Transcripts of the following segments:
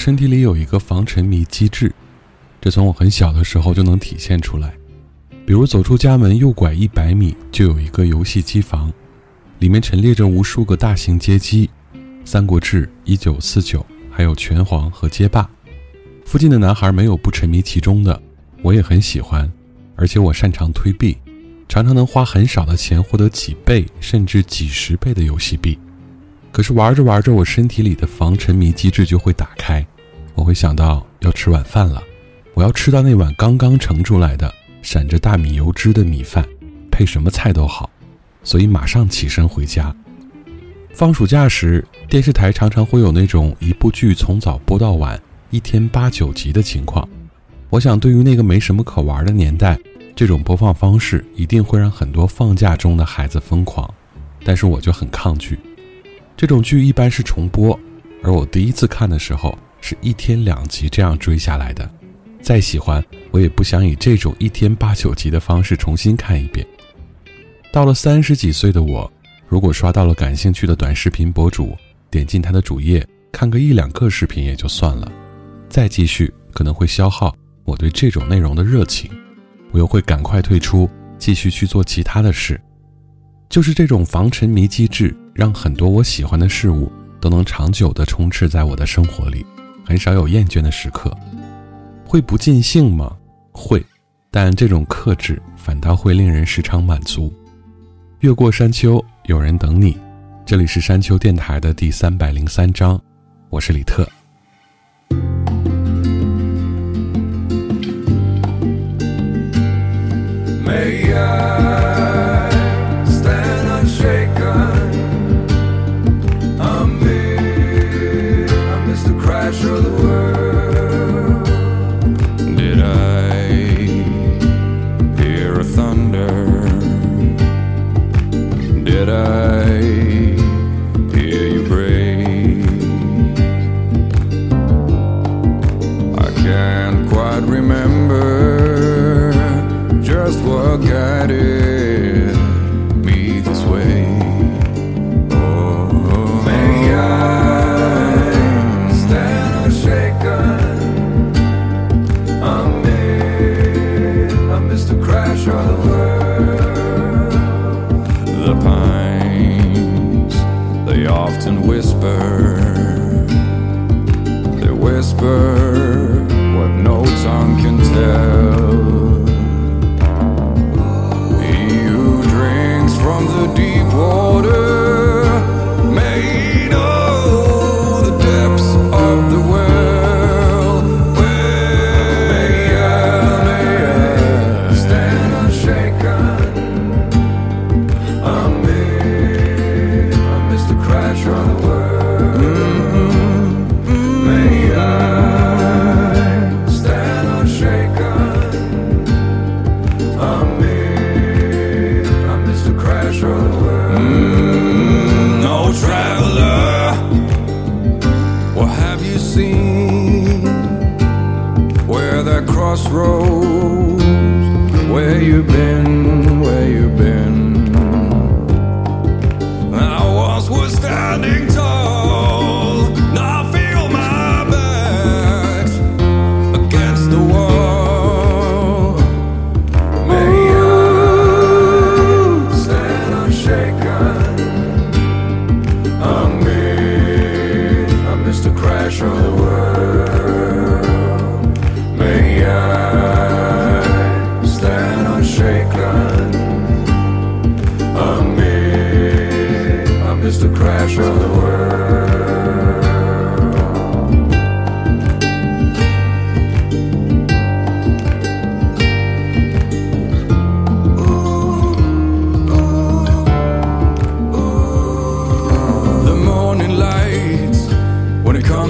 身体里有一个防沉迷机制，这从我很小的时候就能体现出来。比如走出家门右拐一百米就有一个游戏机房，里面陈列着无数个大型街机，《三国志》、一九四九，还有拳皇和街霸。附近的男孩没有不沉迷其中的，我也很喜欢，而且我擅长推币，常常能花很少的钱获得几倍甚至几十倍的游戏币。可是玩着玩着，我身体里的防沉迷机制就会打开，我会想到要吃晚饭了，我要吃到那碗刚刚盛出来的闪着大米油脂的米饭，配什么菜都好，所以马上起身回家。放暑假时，电视台常常会有那种一部剧从早播到晚，一天八九集的情况。我想，对于那个没什么可玩的年代，这种播放方式一定会让很多放假中的孩子疯狂，但是我就很抗拒。这种剧一般是重播，而我第一次看的时候是一天两集这样追下来的。再喜欢，我也不想以这种一天八九集的方式重新看一遍。到了三十几岁的我，如果刷到了感兴趣的短视频博主，点进他的主页看个一两个视频也就算了，再继续可能会消耗我对这种内容的热情，我又会赶快退出，继续去做其他的事。就是这种防沉迷机制，让很多我喜欢的事物都能长久地充斥在我的生活里，很少有厌倦的时刻。会不尽兴吗？会，但这种克制反倒会令人时常满足。越过山丘，有人等你。这里是山丘电台的第三百零三章，我是李特。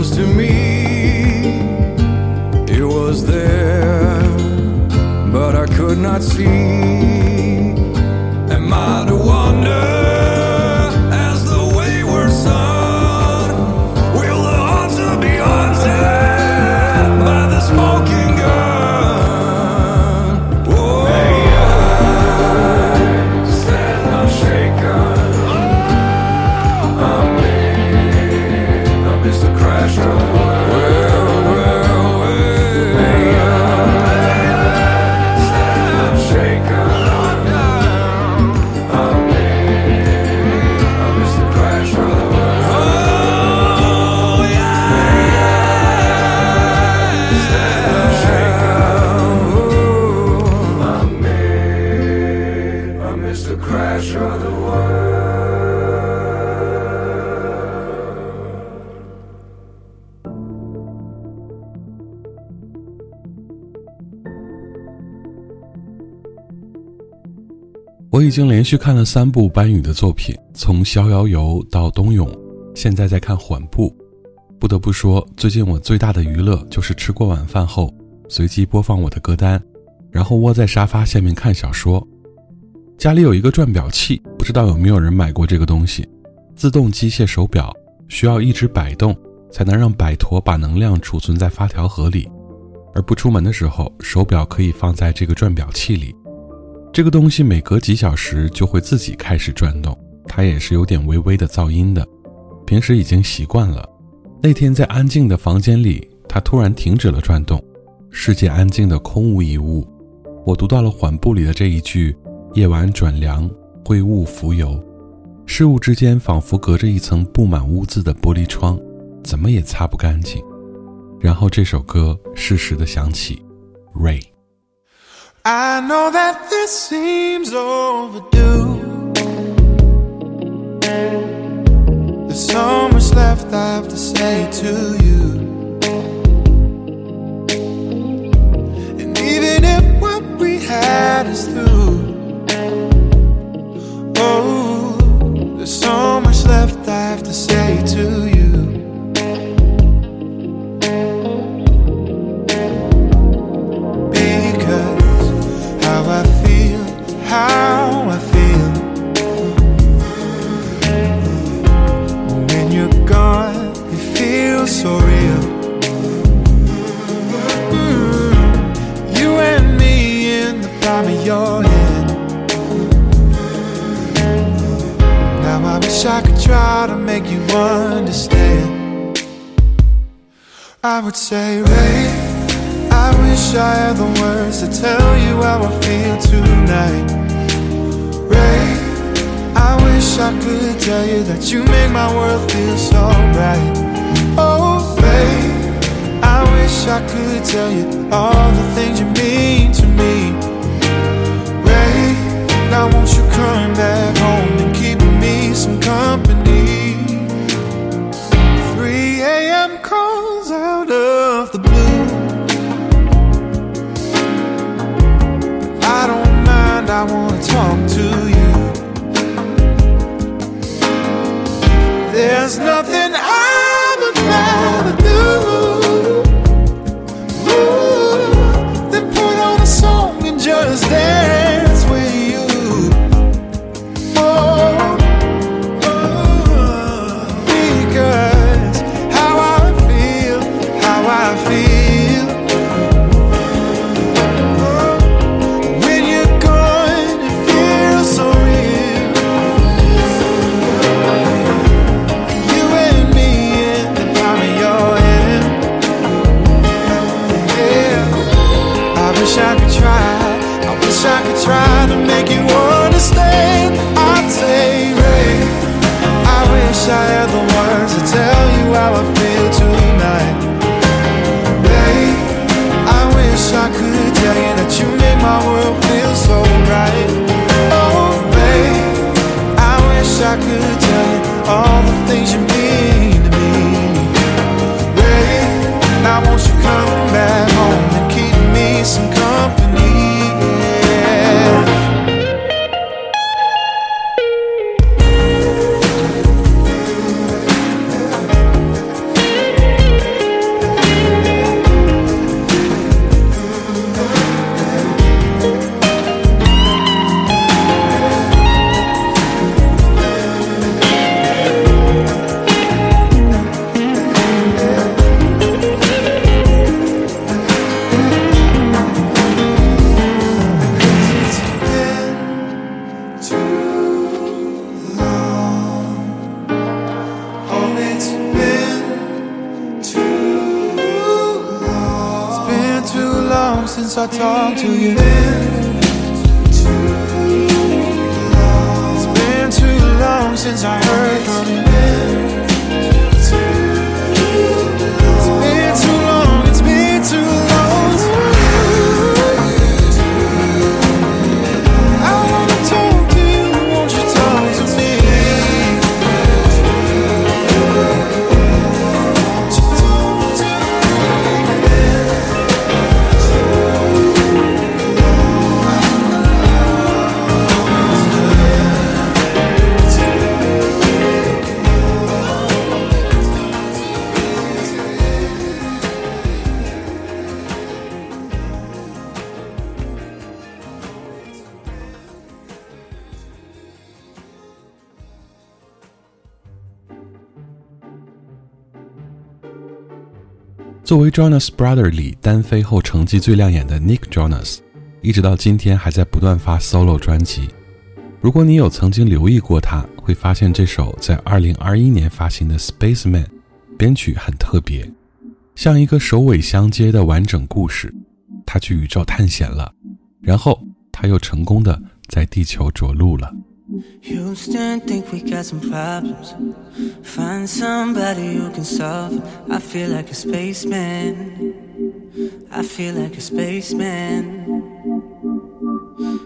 Comes to me it was there but i could not see. Am i the wonder 已经连续看了三部班宇的作品，从《逍遥游》到《冬泳》，现在在看《缓步》。不得不说，最近我最大的娱乐就是吃过晚饭后，随机播放我的歌单，然后窝在沙发下面看小说。家里有一个转表器，不知道有没有人买过这个东西？自动机械手表需要一直摆动，才能让摆陀把能量储存在发条盒里，而不出门的时候，手表可以放在这个转表器里。这个东西每隔几小时就会自己开始转动，它也是有点微微的噪音的。平时已经习惯了，那天在安静的房间里，它突然停止了转动，世界安静的空无一物。我读到了缓步里的这一句：“夜晚转凉，灰雾浮游，事物之间仿佛隔着一层布满污渍的玻璃窗，怎么也擦不干净。”然后这首歌适时的响起，Ray。I know that this seems overdue. There's so much left I have to say to you. And even if what we had is through, oh, there's so much left I have to say to you. Wish I could try to make you understand. I would say, Ray. I wish I had the words to tell you how I feel tonight. Ray, I wish I could tell you that you make my world feel so bright. Oh, Ray, I wish I could tell you all the things you mean to me. I want you coming back home and keeping me some company. 3 a.m. calls out of the blue. I don't mind, I wanna talk to you. There's nothing I'm just there I could tell you all the things you 作为 Jonas Brother 里单飞后成绩最亮眼的 Nick Jonas，一直到今天还在不断发 solo 专辑。如果你有曾经留意过他，会发现这首在2021年发行的《Spaceman》编曲很特别，像一个首尾相接的完整故事。他去宇宙探险了，然后他又成功的在地球着陆了。Houston, think we got some problems. Find somebody who can solve them. I feel like a spaceman. I feel like a spaceman.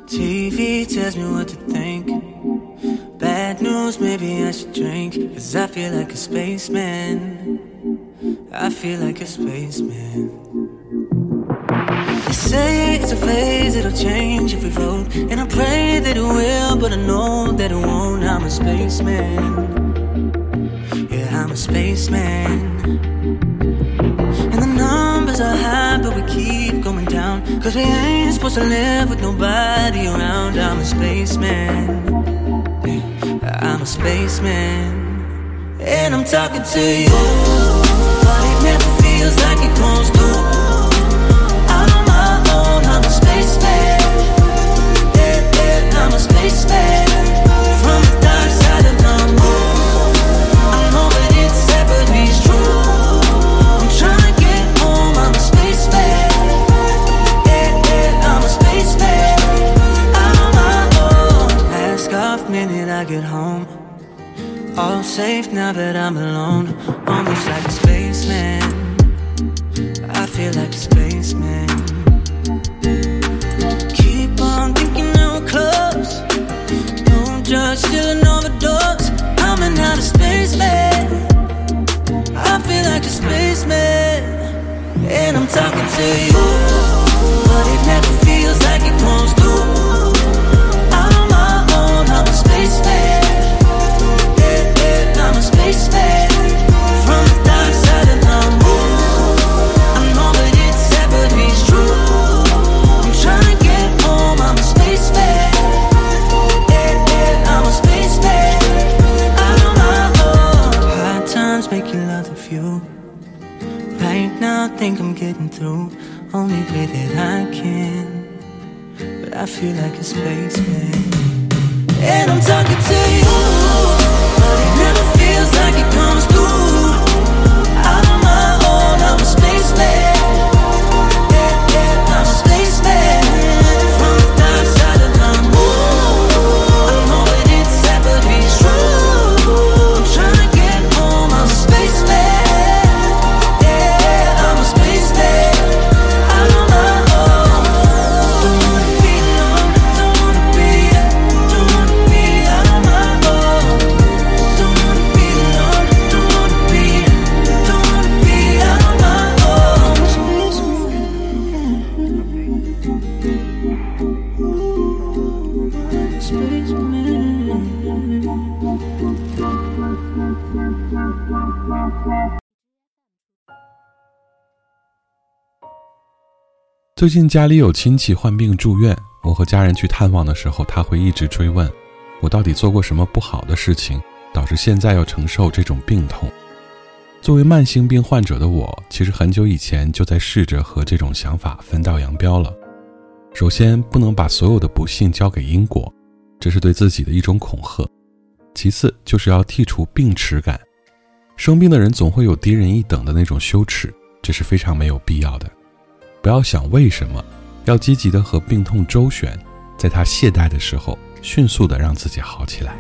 TV tells me what to think. Bad news, maybe I should drink. Cause I feel like a spaceman. I feel like a spaceman. Say it's a phase, it'll change if we vote. And I pray that it will, but I know that it won't. I'm a spaceman. Yeah, I'm a spaceman. And the numbers are high, but we keep going down. Cause we ain't supposed to live with nobody around. I'm a spaceman. Yeah, I'm a spaceman. And I'm talking to you. But it never feels like it comes through. 最近家里有亲戚患病住院，我和家人去探望的时候，他会一直追问我到底做过什么不好的事情，导致现在要承受这种病痛。作为慢性病患者的我，其实很久以前就在试着和这种想法分道扬镳了。首先，不能把所有的不幸交给因果，这是对自己的一种恐吓；其次，就是要剔除病耻感。生病的人总会有低人一等的那种羞耻，这是非常没有必要的。不要想为什么，要积极的和病痛周旋，在他懈怠的时候，迅速的让自己好起来。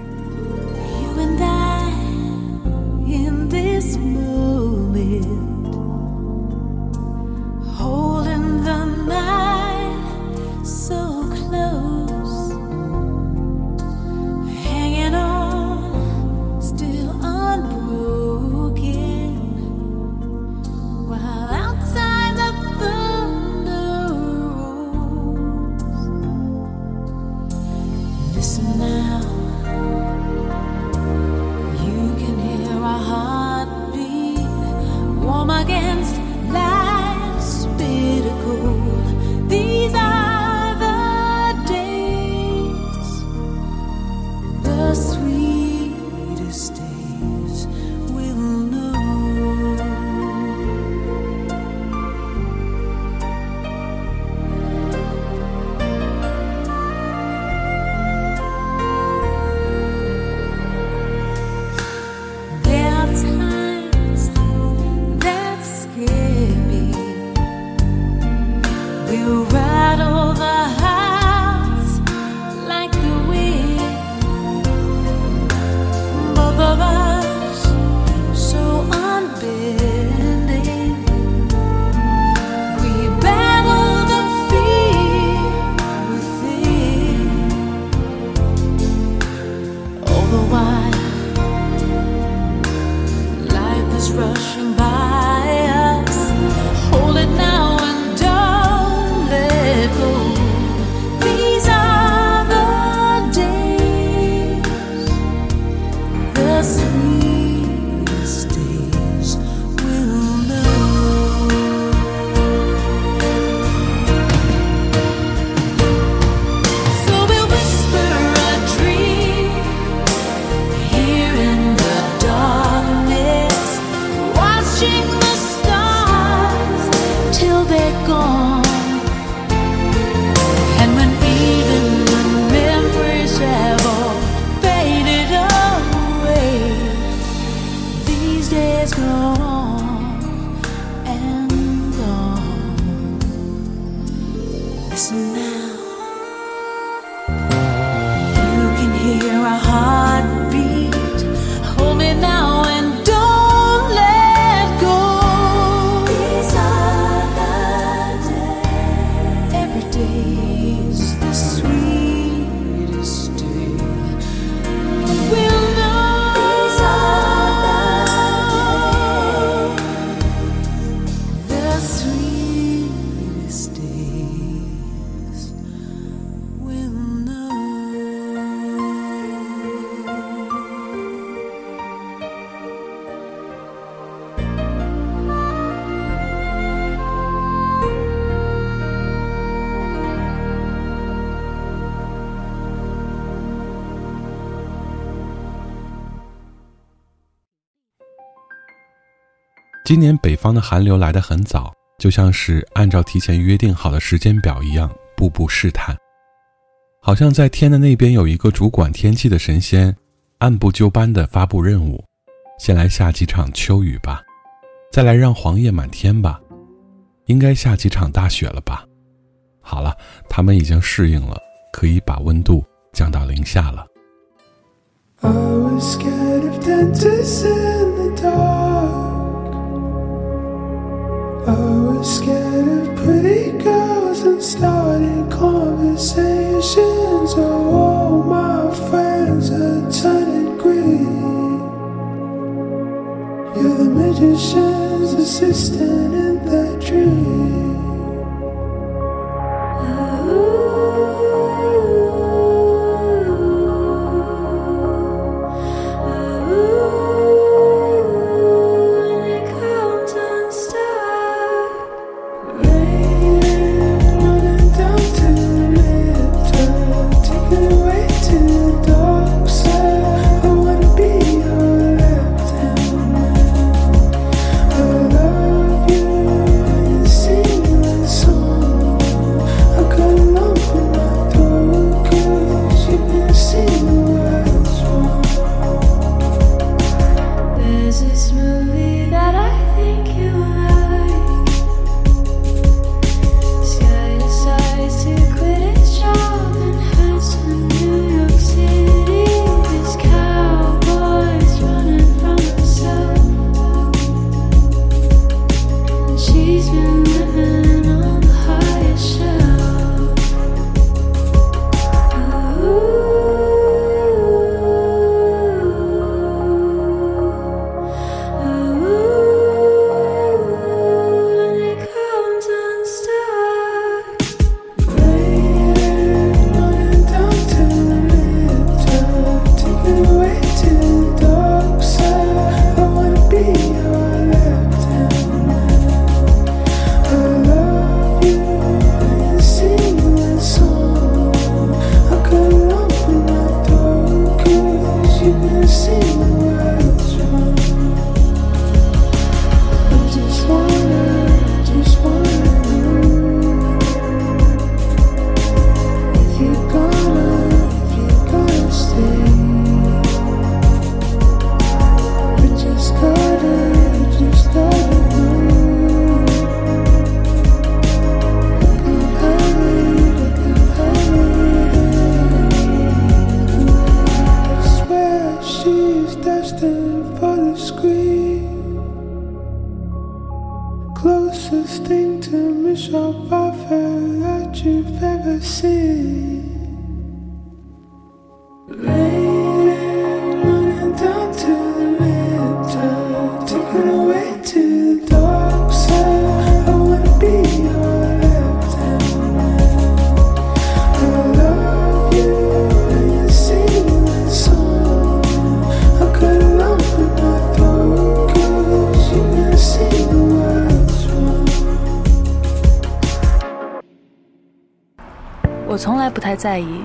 今年北方的寒流来得很早，就像是按照提前约定好的时间表一样，步步试探。好像在天的那边有一个主管天气的神仙，按部就班地发布任务：先来下几场秋雨吧，再来让黄叶满天吧，应该下几场大雪了吧。好了，他们已经适应了，可以把温度降到零下了。I was scared of pretty girls and started conversations. Oh, all my friends are turning green. You're the magician's assistant in that dream. 我从来不太在意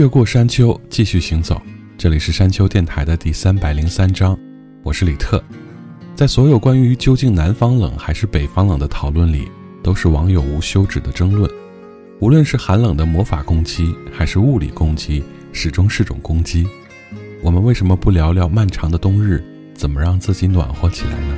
越过山丘，继续行走。这里是山丘电台的第三百零三章，我是李特。在所有关于究竟南方冷还是北方冷的讨论里，都是网友无休止的争论。无论是寒冷的魔法攻击，还是物理攻击，始终是种攻击。我们为什么不聊聊漫长的冬日，怎么让自己暖和起来呢？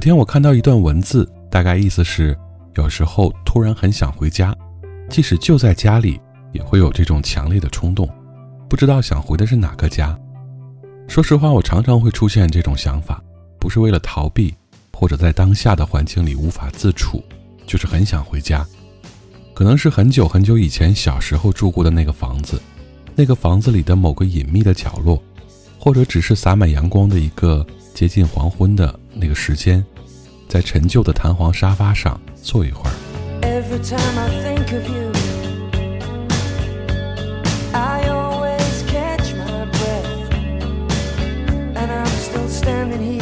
有天我看到一段文字，大概意思是，有时候突然很想回家，即使就在家里，也会有这种强烈的冲动，不知道想回的是哪个家。说实话，我常常会出现这种想法，不是为了逃避，或者在当下的环境里无法自处，就是很想回家。可能是很久很久以前小时候住过的那个房子，那个房子里的某个隐秘的角落，或者只是洒满阳光的一个接近黄昏的那个时间，在陈旧的弹簧沙发上坐一会儿。Every time I think of you, I always catch my breath. And I'm still standing here,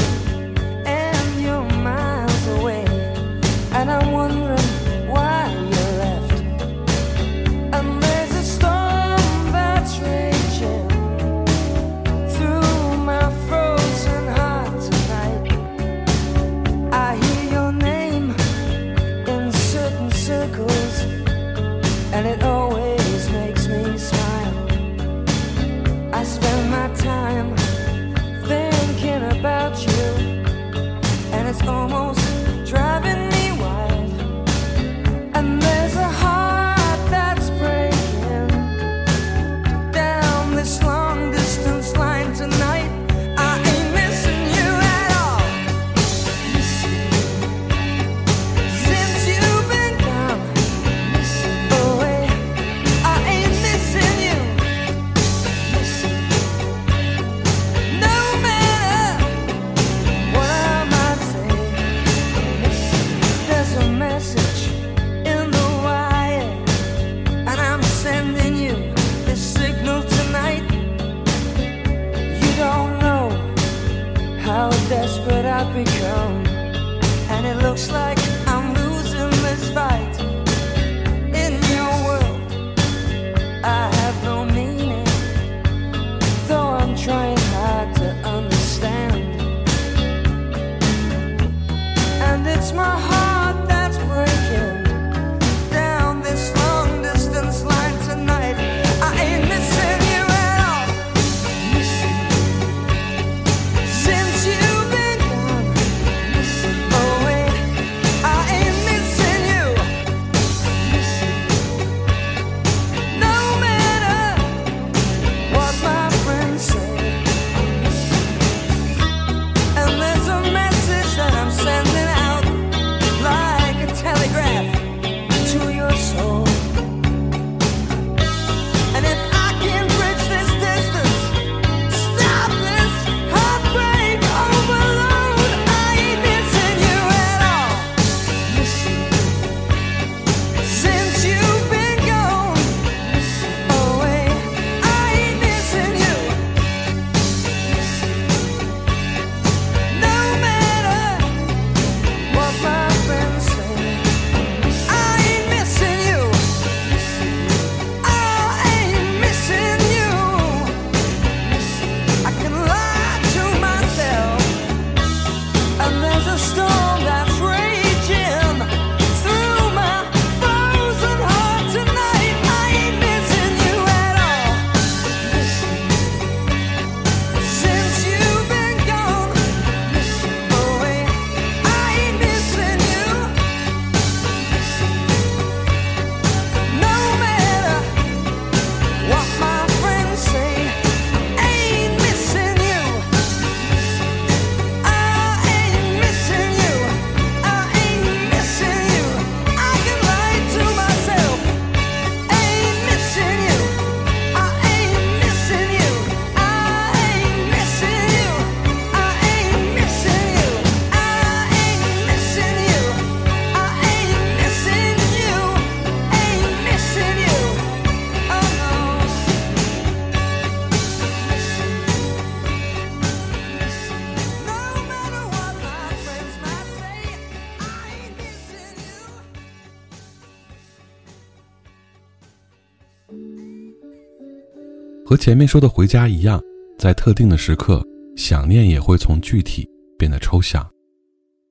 和前面说的回家一样，在特定的时刻，想念也会从具体变得抽象。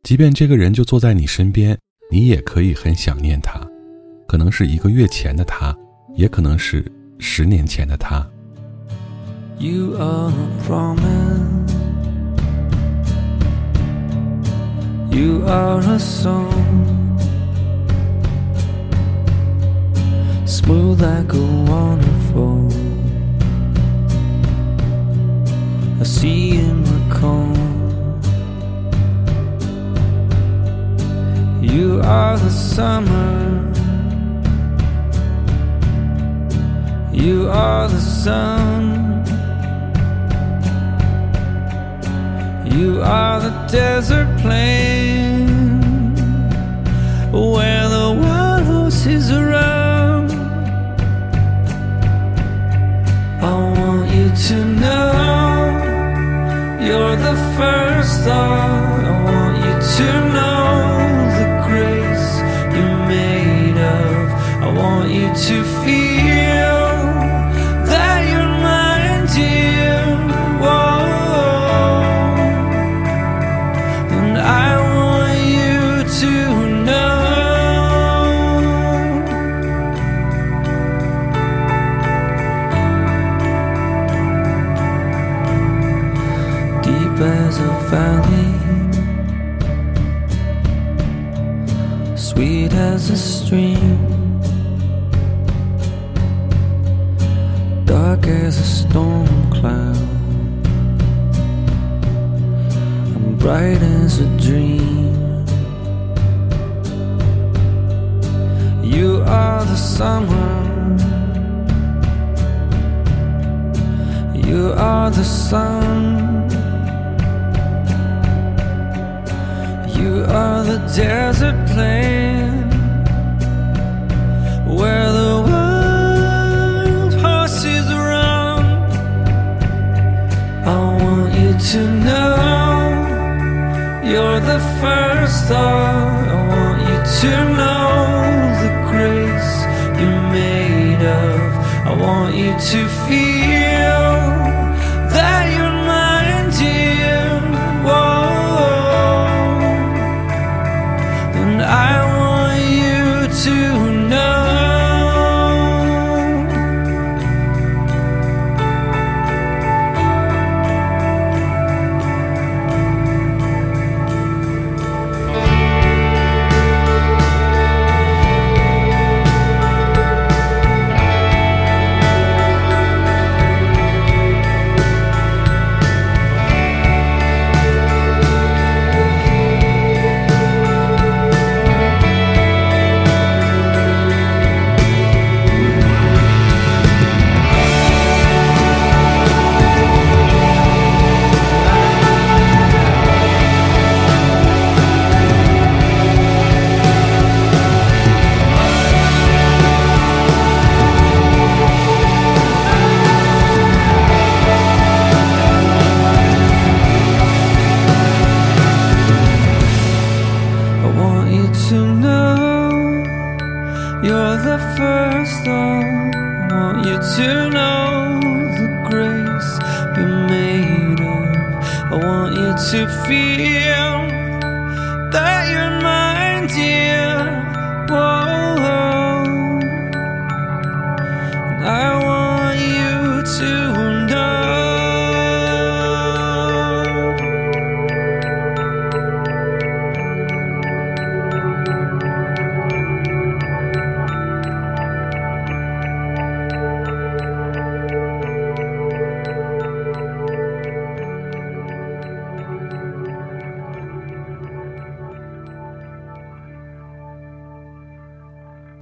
即便这个人就坐在你身边，你也可以很想念他，可能是一个月前的他，也可能是十年前的他。You are a promise. You are a song, smooth like a waterfall. A sea in the calm. You are the summer. You are the sun. You are the desert plain where the wild horses run. I want you to know you're the first thought. I want you to know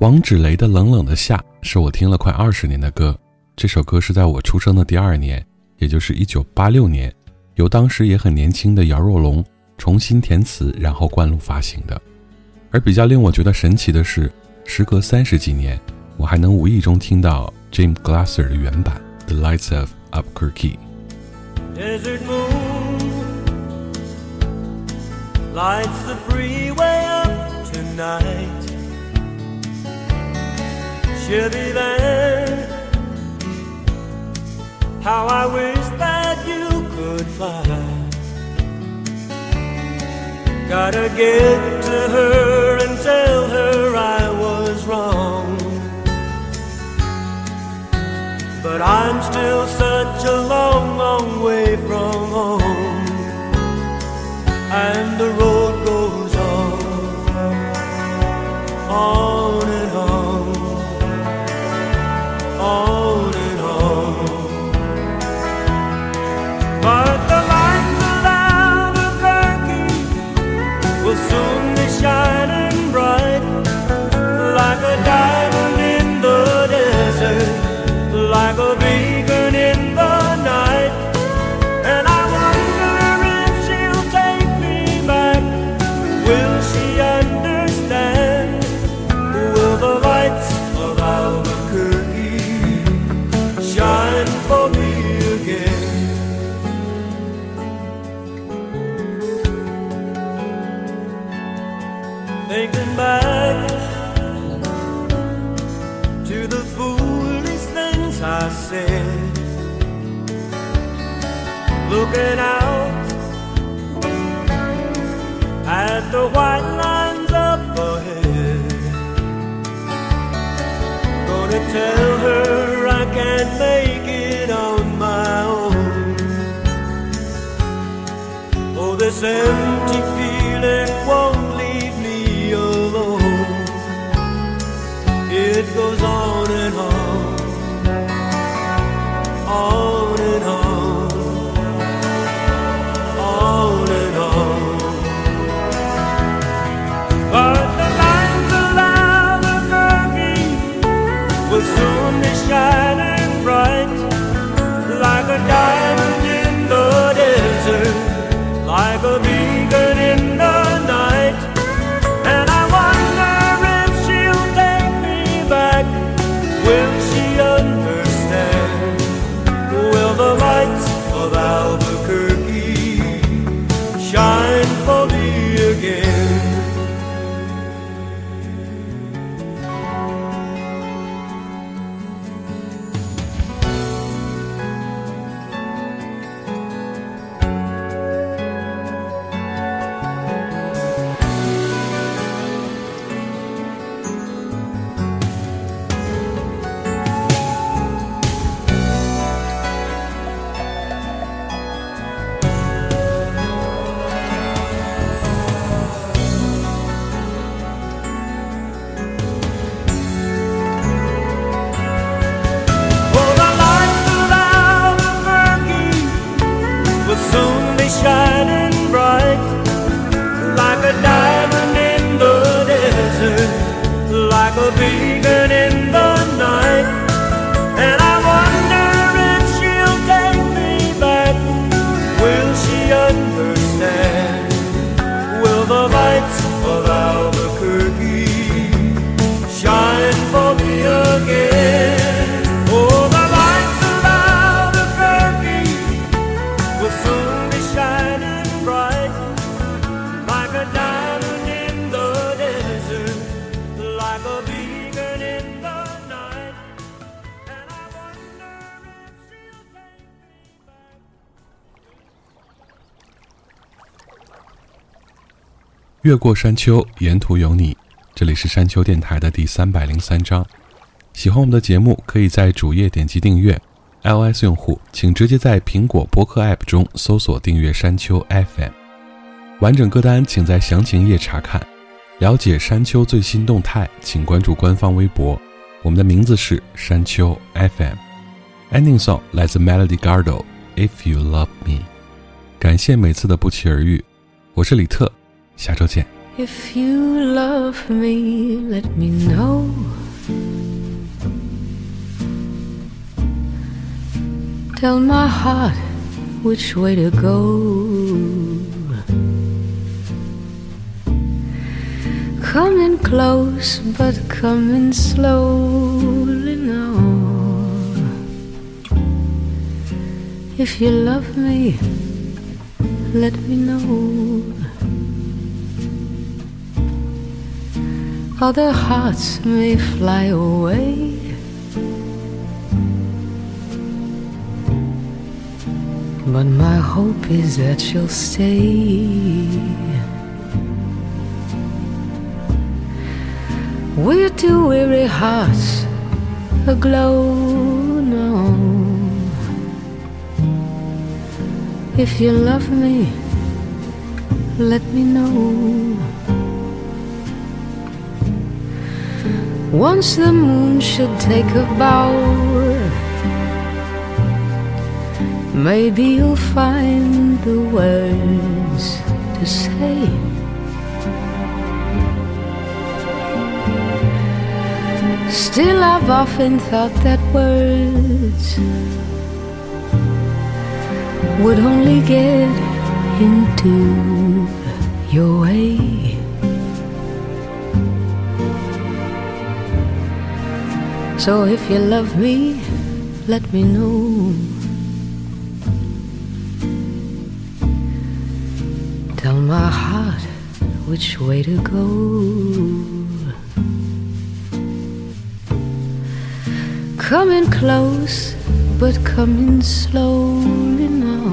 王芷雷的《冷冷的夏》是我听了快二十年的歌。这首歌是在我出生的第二年，也就是一九八六年，由当时也很年轻的姚若龙重新填词，然后灌录发行的。而比较令我觉得神奇的是，时隔三十几年，我还能无意中听到 Jim Glasser 的原版《The Lights of Albuquerque》。Desert moon lights the freeway up tonight. she'll be there. How I wish that you could fly. Gotta get to her and tell her I was wrong. But I'm still such a long, long way from home. And the road goes on. on. 越过山丘，沿途有你。这里是山丘电台的第三百零三章。喜欢我们的节目，可以在主页点击订阅。iOS 用户请直接在苹果播客 App 中搜索订阅山丘 FM。完整歌单请在详情页查看。了解山丘最新动态，请关注官方微博。我们的名字是山丘 FM。Ending song 来自 Melody Gardo，If You Love Me》。感谢每次的不期而遇，我是李特，下周见。 If you love me, let me know. Tell my heart which way to go. Come in close, but come in slowly now. If you love me, let me know. Other hearts may fly away. But my hope is that you'll stay. We're two weary hearts aglow now. If you love me, let me know. Once the moon should take a bow, maybe you'll find the words to say. Still, I've often thought that words would only get into your way. So if you love me, let me know. Tell my heart which way to go. Coming close, but coming slowly now.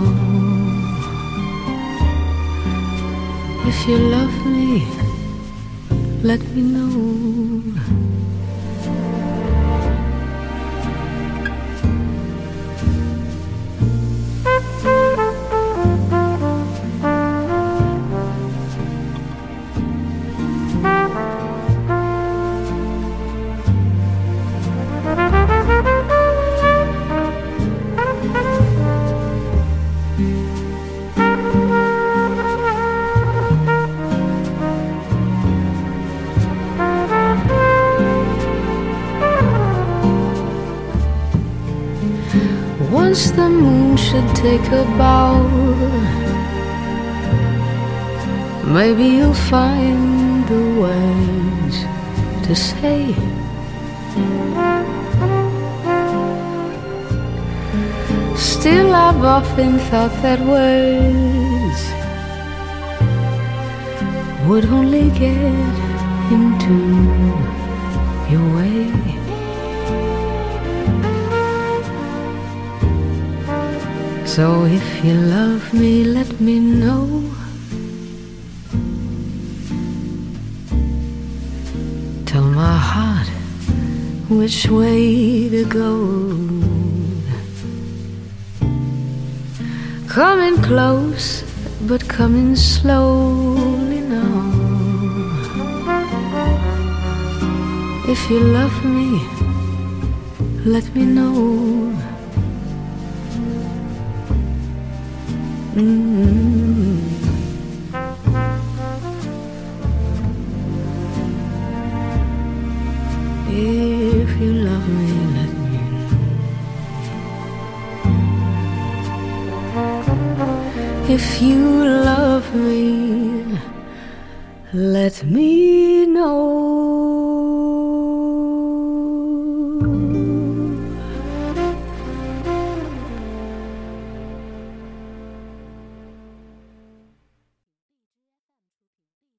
If you love me, let me know. Once the moon should take a bow, maybe you'll find the words to say. Still, I've often thought that words would only get into your way. So if you love me, let me know. Tell my heart which way to go. Coming close, but coming slowly now. If you love me, let me know. Mm-hmm. If you love me, let me know.